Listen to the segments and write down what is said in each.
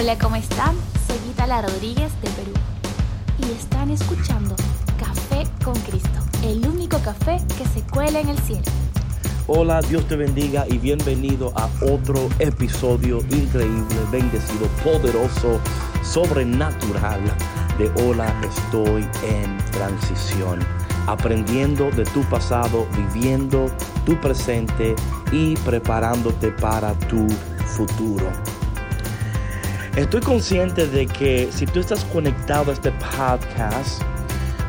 Hola, ¿cómo están? Soy Vitala Rodríguez de Perú y están escuchando Café con Cristo, el único café que se cuela en el cielo. Hola, Dios te bendiga y bienvenido a otro episodio increíble, bendecido, poderoso, sobrenatural de Hola, estoy en transición. Aprendiendo de tu pasado, viviendo tu presente y preparándote para tu futuro. Estoy consciente de que si tú estás conectado a este podcast,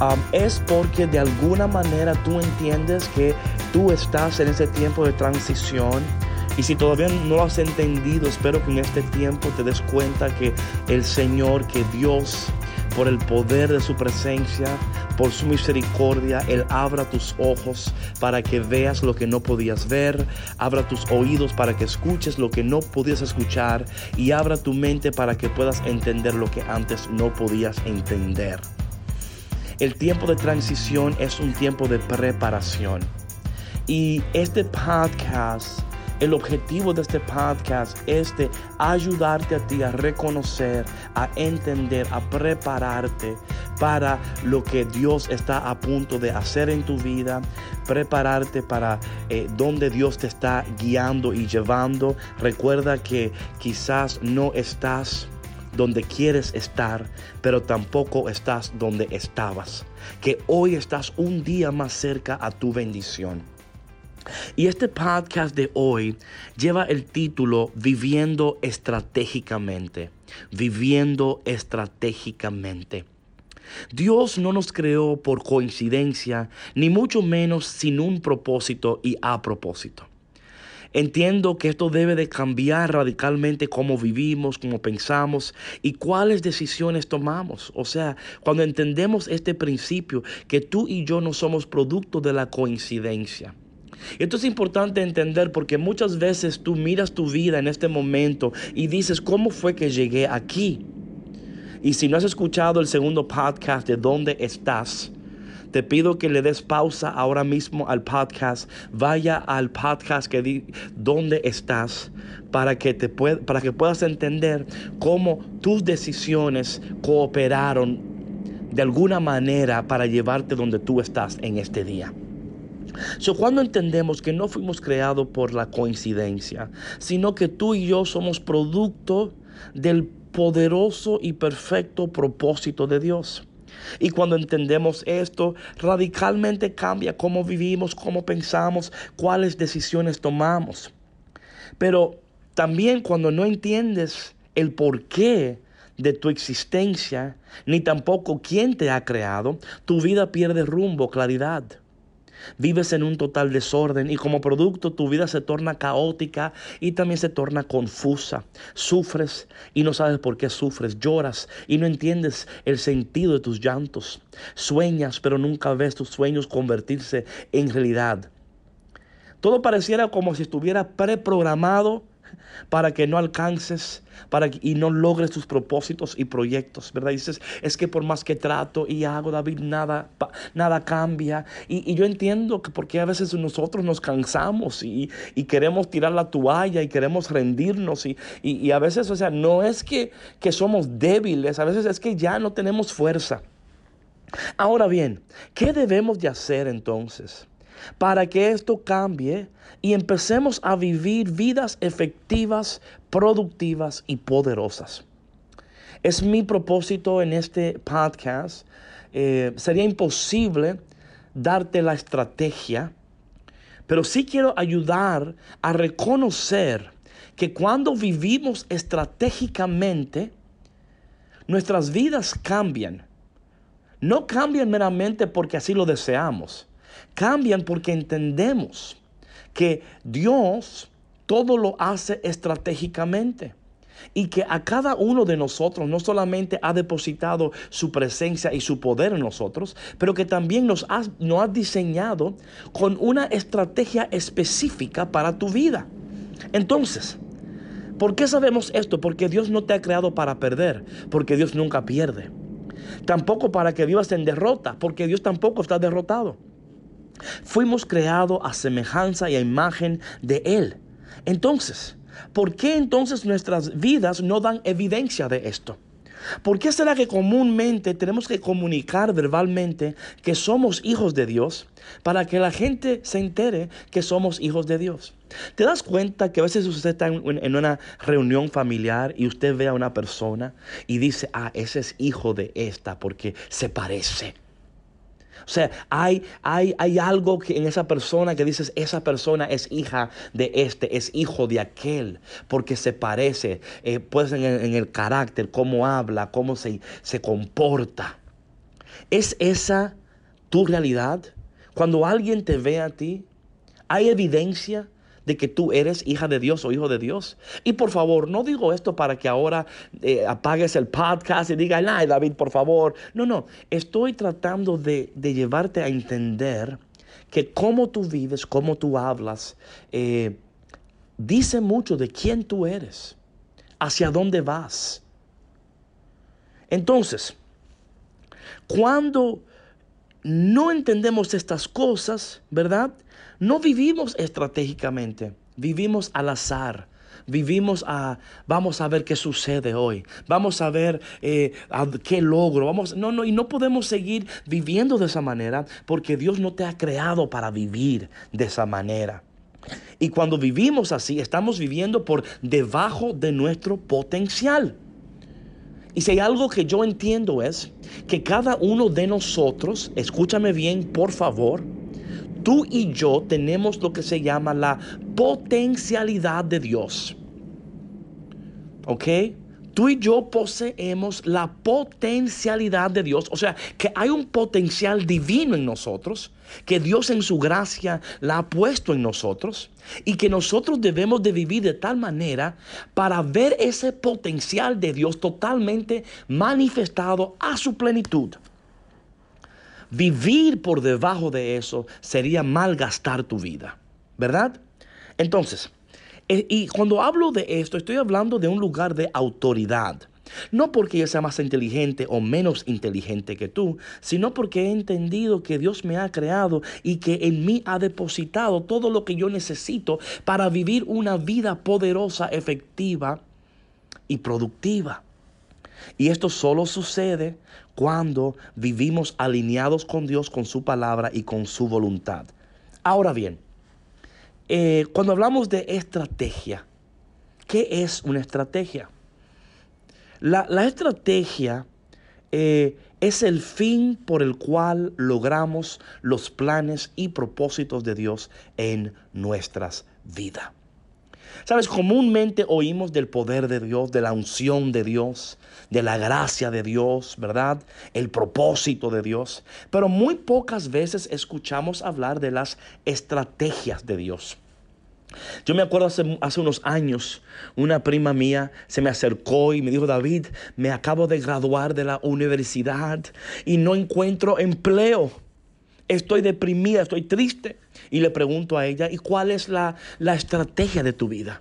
um, es porque de alguna manera tú entiendes que tú estás en ese tiempo de transición. Y si todavía no lo has entendido, espero que en este tiempo te des cuenta que el Señor, que Dios, por el poder de su presencia, por su misericordia, Él abra tus ojos para que veas lo que no podías ver, abra tus oídos para que escuches lo que no podías escuchar y abra tu mente para que puedas entender lo que antes no podías entender. El tiempo de transición es un tiempo de preparación. Y este podcast, el objetivo de este podcast es ayudarte a ti a reconocer, a entender, a prepararte para lo que Dios está a punto de hacer en tu vida, prepararte para eh, donde Dios te está guiando y llevando. Recuerda que quizás no estás donde quieres estar, pero tampoco estás donde estabas. Que hoy estás un día más cerca a tu bendición. Y este podcast de hoy lleva el título Viviendo estratégicamente. Viviendo estratégicamente. Dios no nos creó por coincidencia, ni mucho menos sin un propósito y a propósito. Entiendo que esto debe de cambiar radicalmente cómo vivimos, cómo pensamos y cuáles decisiones tomamos. O sea, cuando entendemos este principio, que tú y yo no somos producto de la coincidencia. Esto es importante entender porque muchas veces tú miras tu vida en este momento y dices, ¿cómo fue que llegué aquí? Y si no has escuchado el segundo podcast de dónde estás, te pido que le des pausa ahora mismo al podcast. Vaya al podcast que di dónde estás para que, te para que puedas entender cómo tus decisiones cooperaron de alguna manera para llevarte donde tú estás en este día. Cuando entendemos que no fuimos creados por la coincidencia, sino que tú y yo somos producto del poderoso y perfecto propósito de Dios. Y cuando entendemos esto, radicalmente cambia cómo vivimos, cómo pensamos, cuáles decisiones tomamos. Pero también cuando no entiendes el porqué de tu existencia, ni tampoco quién te ha creado, tu vida pierde rumbo, claridad. Vives en un total desorden y como producto tu vida se torna caótica y también se torna confusa. Sufres y no sabes por qué sufres. Lloras y no entiendes el sentido de tus llantos. Sueñas pero nunca ves tus sueños convertirse en realidad. Todo pareciera como si estuviera preprogramado para que no alcances para y no logres tus propósitos y proyectos, ¿verdad? Dices, es que por más que trato y hago, David, nada, nada cambia. Y, yo entiendo que porque a veces nosotros nos cansamos y, queremos tirar la toalla y queremos rendirnos y, a veces, o sea, no es que somos débiles, a veces es que ya no tenemos fuerza. Ahora bien, ¿qué debemos de hacer entonces? Para que esto cambie y empecemos a vivir vidas efectivas, productivas y poderosas. Es mi propósito en este podcast. Eh, sería imposible darte la estrategia, pero sí quiero ayudar a reconocer que cuando vivimos estratégicamente, nuestras vidas cambian. No cambian meramente porque así lo deseamos Cambian porque entendemos que Dios todo lo hace estratégicamente y que a cada uno de nosotros no solamente ha depositado su presencia y su poder en nosotros, pero que también nos ha, nos ha diseñado con una estrategia específica para tu vida. Entonces, ¿por qué sabemos esto? Porque Dios no te ha creado para perder, porque Dios nunca pierde. Tampoco para que vivas en derrota, porque Dios tampoco está derrotado. Fuimos creados a semejanza y a imagen de Él. Entonces, ¿Por qué entonces nuestras vidas no dan evidencia de esto? ¿Por qué será que comúnmente tenemos que comunicar verbalmente que somos hijos de Dios para que la gente se entere que somos hijos de Dios? ¿Te das cuenta que a veces usted está en una reunión familiar y usted ve a una persona y dice, ah, ese es hijo de esta porque se parece? O sea, hay, hay, hay algo que en esa persona que dices, esa persona es hija de este, es hijo de aquel, porque se parece, eh, pues en el, en el, carácter, cómo habla, cómo se, se comporta. ¿Es esa tu realidad? Cuando alguien te ve a ti, ¿hay evidencia de que tú eres hija de Dios o hijo de Dios. Y por favor, no digo esto para que ahora eh, apagues el podcast y digas, ay David, por favor. No, no, estoy tratando de, llevarte a entender que cómo tú vives, cómo tú hablas, eh, dice mucho de quién tú eres, hacia dónde vas. Entonces, cuando no entendemos estas cosas, ¿verdad? No vivimos estratégicamente, vivimos al azar. Vivimos a, vamos a ver qué sucede hoy, vamos a ver eh, qué logro, vamos, no, no, y no podemos seguir viviendo de esa manera porque Dios no te ha creado para vivir de esa manera. Y cuando vivimos así, estamos viviendo por debajo de nuestro potencial. Y si hay algo que yo entiendo es que cada uno de nosotros, escúchame bien, por favor, tú y yo tenemos lo que se llama la potencialidad de Dios. ¿Ok? Tú y yo poseemos la potencialidad de Dios, o sea, que hay un potencial divino en nosotros, que Dios en su gracia la ha puesto en nosotros y que nosotros debemos de vivir de tal manera para ver ese potencial de Dios totalmente manifestado a su plenitud. Vivir por debajo de eso sería malgastar tu vida, ¿verdad? Entonces, eh, y cuando hablo de esto, estoy hablando de un lugar de autoridad. No porque yo sea más inteligente o menos inteligente que tú, sino porque he entendido que Dios me ha creado y que en mí ha depositado todo lo que yo necesito para vivir una vida poderosa, efectiva y productiva. Y esto solo sucede cuando vivimos alineados con Dios, con su palabra y con su voluntad. Ahora bien, eh, cuando hablamos de estrategia, ¿qué es una estrategia? La, estrategia eh, es el fin por el cual logramos los planes y propósitos de Dios en nuestras vidas. Sabes, comúnmente oímos del poder de Dios, de la unción de Dios, de la gracia de Dios, ¿verdad? El propósito de Dios. Pero muy pocas veces escuchamos hablar de las estrategias de Dios. Yo me acuerdo hace, hace, unos años, una prima mía se me acercó y me dijo, David, me acabo de graduar de la universidad y no encuentro empleo. Estoy deprimida, estoy triste. Y le pregunto a ella, ¿y cuál es la, la estrategia de tu vida?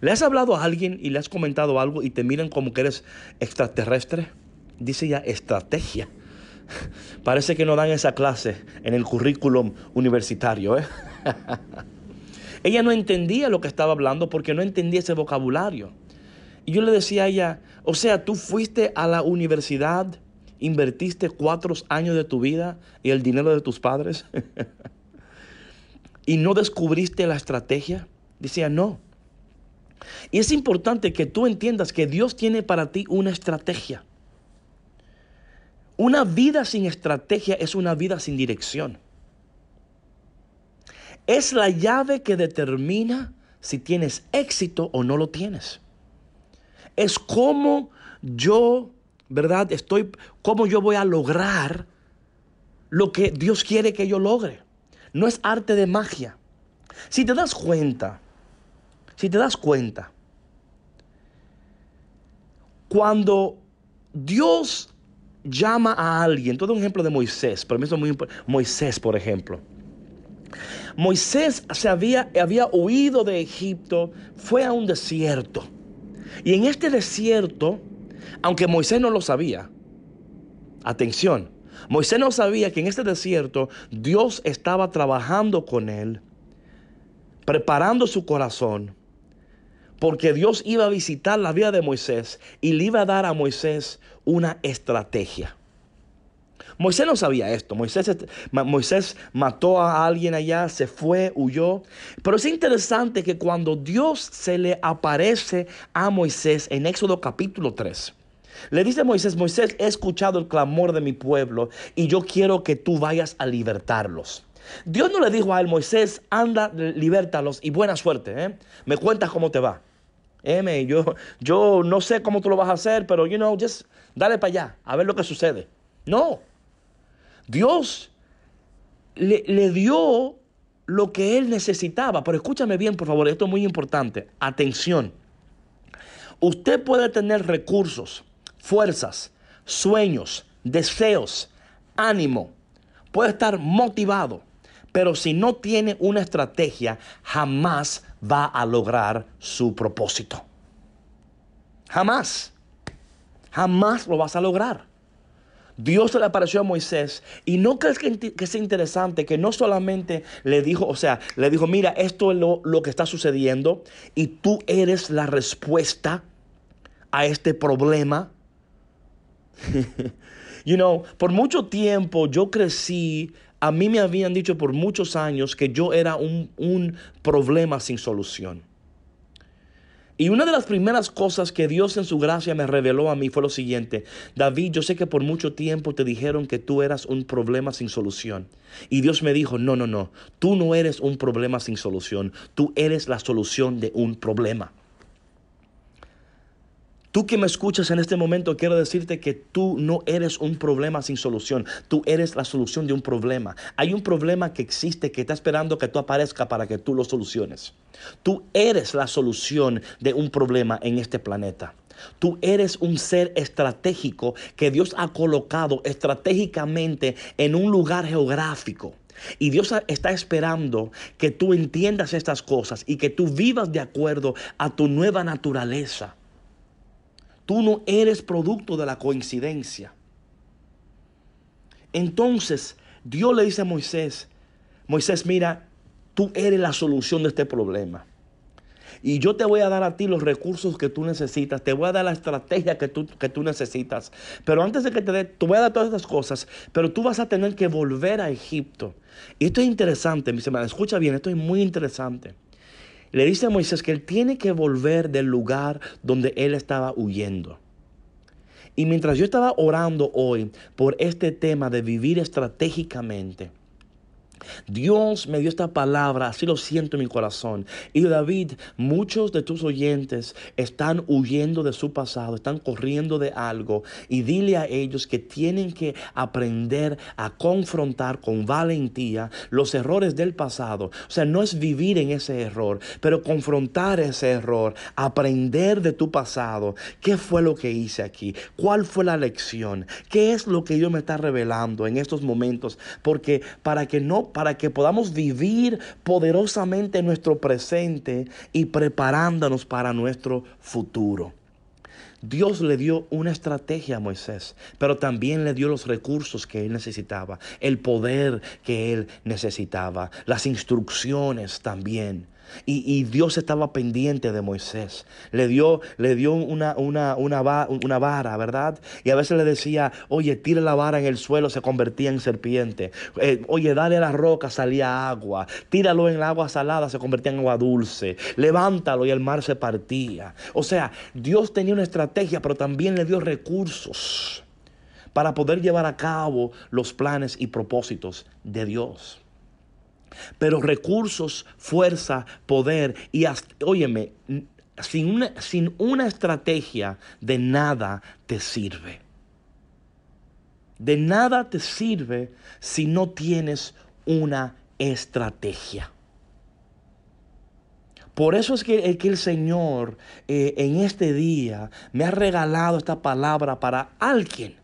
¿Le has hablado a alguien y le has comentado algo y te miran como que eres extraterrestre? Dice ella, estrategia. Parece que no dan esa clase en el currículum universitario. ¿eh? ella no entendía lo que estaba hablando porque no entendía ese vocabulario. Y yo le decía a ella, o sea, tú fuiste a la universidad invertiste cuatro años de tu vida y el dinero de tus padres y no descubriste la estrategia? Decía, no. Y es importante que tú entiendas que Dios tiene para ti una estrategia. Una vida sin estrategia es una vida sin dirección. Es la llave que determina si tienes éxito o no lo tienes. Es como yo ¿verdad? Estoy, ¿cómo yo voy a lograr lo que Dios quiere que yo logre? No es arte de magia. Si te das cuenta, si te das cuenta, cuando Dios llama a alguien, todo un ejemplo de Moisés, pero Moisés, por ejemplo. Moisés se había, había huido de Egipto, fue a un desierto. Y en este desierto, aunque Moisés no lo sabía. Atención, Moisés no sabía que en este desierto Dios estaba trabajando con él, preparando su corazón Porque Dios iba a visitar la vida de Moisés y le iba a dar a Moisés una estrategia. Moisés no sabía esto. Moisés, Moisés mató a alguien allá, se fue, huyó. Pero es interesante que cuando Dios se le aparece a Moisés en Éxodo capítulo 3, le dice a Moisés, Moisés, he escuchado el clamor de mi pueblo y yo quiero que tú vayas a libertarlos. Dios no le dijo a él, Moisés, anda, libértalos y buena suerte. ¿eh? Me cuentas cómo te va. Yo, yo no sé cómo tú lo vas a hacer, pero, you know, just dale para allá, a ver lo que sucede. No. Dios le, le dio lo que él necesitaba. Pero escúchame bien, por favor, esto es muy importante. Atención. Usted puede tener recursos, fuerzas, sueños, deseos, ánimo. Puede estar motivado. Pero si no tiene una estrategia, jamás va a lograr su propósito. Jamás. Jamás lo vas a lograr. Dios se le apareció a Moisés y no crees que, es interesante que no solamente le dijo, o sea, le dijo, mira, esto es lo, lo que está sucediendo y tú eres la respuesta a este problema. you know, por mucho tiempo yo crecí a mí me habían dicho por muchos años que yo era un, un, problema sin solución. Y una de las primeras cosas que Dios en su gracia me reveló a mí fue lo siguiente. David, yo sé que por mucho tiempo te dijeron que tú eras un problema sin solución. Y Dios me dijo, no, no, no, tú no eres un problema sin solución, tú eres la solución de un problema. Tú que me escuchas en este momento, quiero decirte que tú no eres un problema sin solución. Tú eres la solución de un problema. Hay un problema que existe que está esperando que tú aparezca para que tú lo soluciones. Tú eres la solución de un problema en este planeta. Tú eres un ser estratégico que Dios ha colocado estratégicamente en un lugar geográfico. Y Dios está esperando que tú entiendas estas cosas y que tú vivas de acuerdo a tu nueva naturaleza. Tú no eres producto de la coincidencia. Entonces Dios le dice a Moisés, Moisés, mira, tú eres la solución de este problema. Y yo te voy a dar a ti los recursos que tú necesitas. Te voy a dar la estrategia que tú, que tú necesitas. Pero antes de que te dé, te voy a dar todas estas cosas. Pero tú vas a tener que volver a Egipto. Y esto es interesante, mis hermanos. Escucha bien, esto es muy interesante le dice a Moisés que él tiene que volver del lugar donde él estaba huyendo. Y mientras yo estaba orando hoy por este tema de vivir estratégicamente, Dios me dio esta palabra, así lo siento en mi corazón. Y David, muchos de tus oyentes están huyendo de su pasado, están corriendo de algo. Y dile a ellos que tienen que aprender a confrontar con valentía los errores del pasado. O sea, no es vivir en ese error, pero confrontar ese error, aprender de tu pasado. ¿Qué fue lo que hice aquí? ¿Cuál fue la lección? ¿Qué es lo que Dios me está revelando en estos momentos? Porque para que no para que podamos vivir poderosamente nuestro presente y preparándonos para nuestro futuro. Dios le dio una estrategia a Moisés, pero también le dio los recursos que él necesitaba, el poder que él necesitaba, las instrucciones también. Y, Dios estaba pendiente de Moisés. Le dio, le dio una, una, una, vara, ¿verdad? Y a veces le decía, oye, tira la vara en el suelo, se convertía en serpiente. Eh, oye, dale a la roca, salía agua. Tíralo en el agua salada, se convertía en agua dulce. Levántalo y el mar se partía. O sea, Dios tenía una estrategia, pero también le dio recursos para poder llevar a cabo los planes y propósitos de Dios. Pero recursos, fuerza, poder y, óyeme, sin una, sin una estrategia de nada te sirve. De nada te sirve si no tienes una estrategia. Por eso es que, el Señor eh, en este día me ha regalado esta palabra para alguien.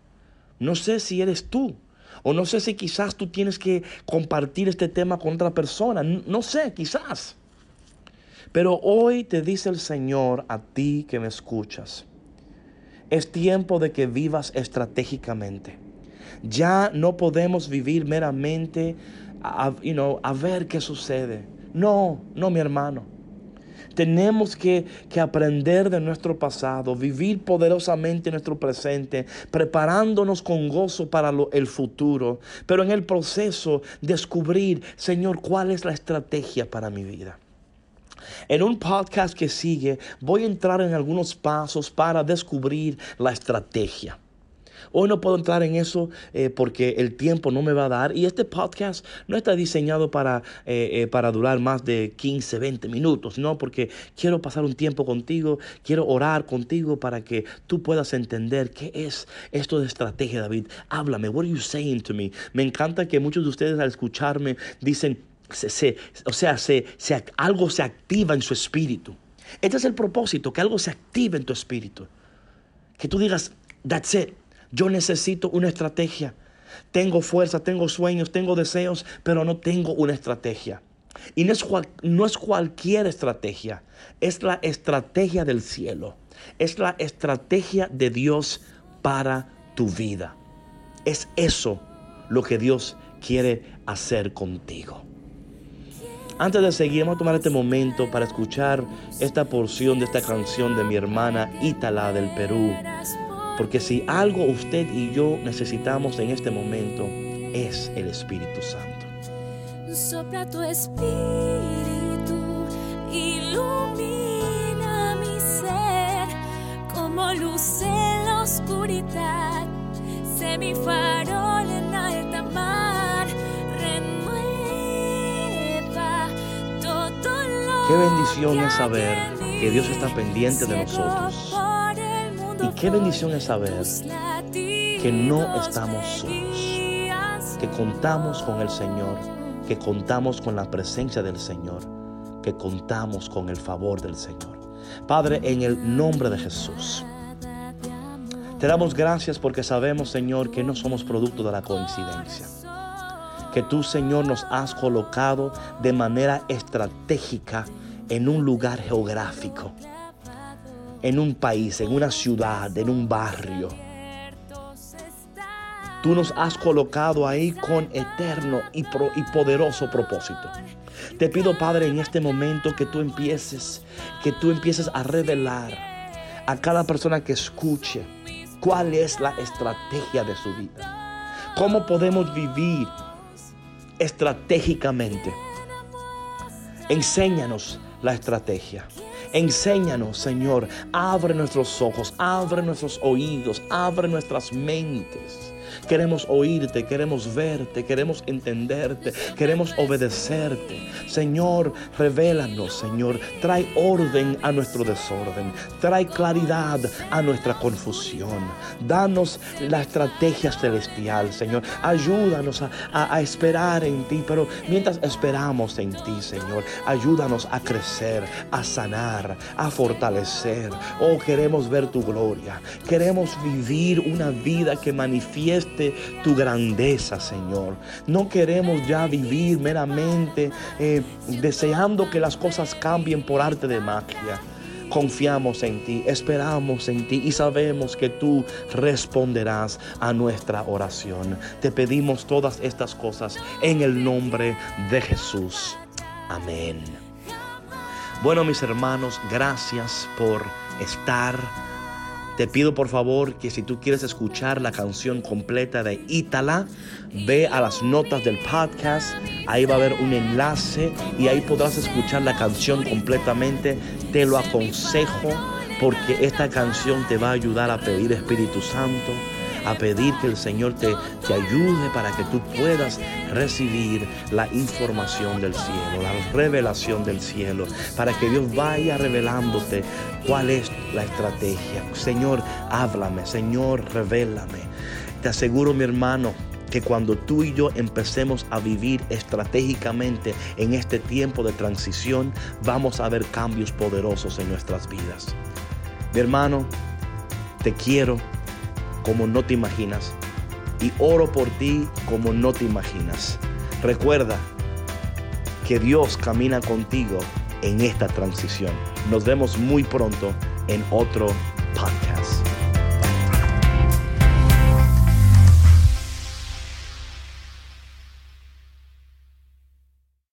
No sé si eres tú. O no sé si quizás tú tienes que compartir este tema con otra persona. No sé, quizás. Pero hoy te dice el Señor a ti que me escuchas. Es tiempo de que vivas estratégicamente. Ya no podemos vivir meramente a, a ver qué sucede. No, no, mi hermano. Tenemos que, que aprender de nuestro pasado, vivir poderosamente nuestro presente, preparándonos con gozo para lo, el futuro, pero en el proceso descubrir, Señor, cuál es la estrategia para mi vida. En un podcast que sigue voy a entrar en algunos pasos para descubrir la estrategia. Hoy no puedo entrar en eso eh, porque el tiempo no me va a dar y este podcast no está diseñado para, eh, eh, para durar más de 15, 20 minutos, no, porque quiero pasar un tiempo contigo, quiero orar contigo para que tú puedas entender qué es esto de estrategia, David. Háblame, what are you saying to me? Me encanta que muchos de ustedes al escucharme dicen, o sea, se, algo se activa en su espíritu. Este es el propósito, que algo se active en tu espíritu. Que tú digas, that's it. Yo necesito una estrategia. Tengo fuerza, tengo sueños, tengo deseos, pero no tengo una estrategia. Y no es, no es cualquier estrategia, es la estrategia del cielo. Es la estrategia de Dios para tu vida. Es eso lo que Dios quiere hacer contigo. Antes de seguir, vamos a tomar este momento para escuchar esta porción de esta canción de mi hermana Ítala del Perú. Porque si algo usted y yo necesitamos en este momento es el Espíritu Santo. Sopla tu espíritu, ilumina mi ser como luz en la oscuridad. Sé mi farol en alta mar, renueva todo lo Qué bendición es saber que Dios está pendiente de nosotros qué bendición es saber que no estamos solos, que contamos con el Señor, que contamos con la presencia del Señor, que contamos con el favor del Señor. Padre, en el nombre de Jesús, te damos gracias porque sabemos, Señor, que no somos producto de la coincidencia. Que tú, Señor, nos has colocado de manera estratégica en un lugar geográfico en un país, en una ciudad, en un barrio. Tú nos has colocado ahí con eterno y, poderoso propósito. Te pido, Padre, en este momento que tú empieces, que tú empieces a revelar a cada persona que escuche cuál es la estrategia de su vida. Cómo podemos vivir estratégicamente. Enséñanos la estrategia. Enséñanos, Señor. Abre nuestros ojos, abre nuestros oídos, abre nuestras mentes. Queremos oírte, queremos verte, queremos entenderte, queremos obedecerte. Señor, revélanos, Señor. Trae orden a nuestro desorden. Trae claridad a nuestra confusión. Danos la estrategia celestial, Señor. Ayúdanos a, a esperar en ti. Pero mientras esperamos en ti, Señor, ayúdanos a crecer, a sanar, a fortalecer. Oh, queremos ver tu gloria. Queremos vivir una vida que manifieste tu grandeza, Señor. No queremos ya vivir meramente eh, deseando que las cosas cambien por arte de magia. Confiamos en ti, esperamos en ti y sabemos que tú responderás a nuestra oración. Te pedimos todas estas cosas en el nombre de Jesús. Amén. Bueno, mis hermanos, gracias por estar te pido por favor que si tú quieres escuchar la canción completa de Ítala, ve a las notas del podcast, ahí va a haber un enlace y ahí podrás escuchar la canción completamente. Te lo aconsejo porque esta canción te va a ayudar a pedir Espíritu Santo a pedir que el Señor te, te ayude para que tú puedas recibir la información del cielo, la revelación del cielo, para que Dios vaya revelándote cuál es la estrategia. Señor, háblame, Señor, revélame. Te aseguro, mi hermano, que cuando tú y yo empecemos a vivir estratégicamente en este tiempo de transición, vamos a ver cambios poderosos en nuestras vidas. Mi hermano, te quiero como no te imaginas. Y oro por ti como no te imaginas. Recuerda que Dios camina contigo en esta transición. Nos vemos muy pronto en otro podcast.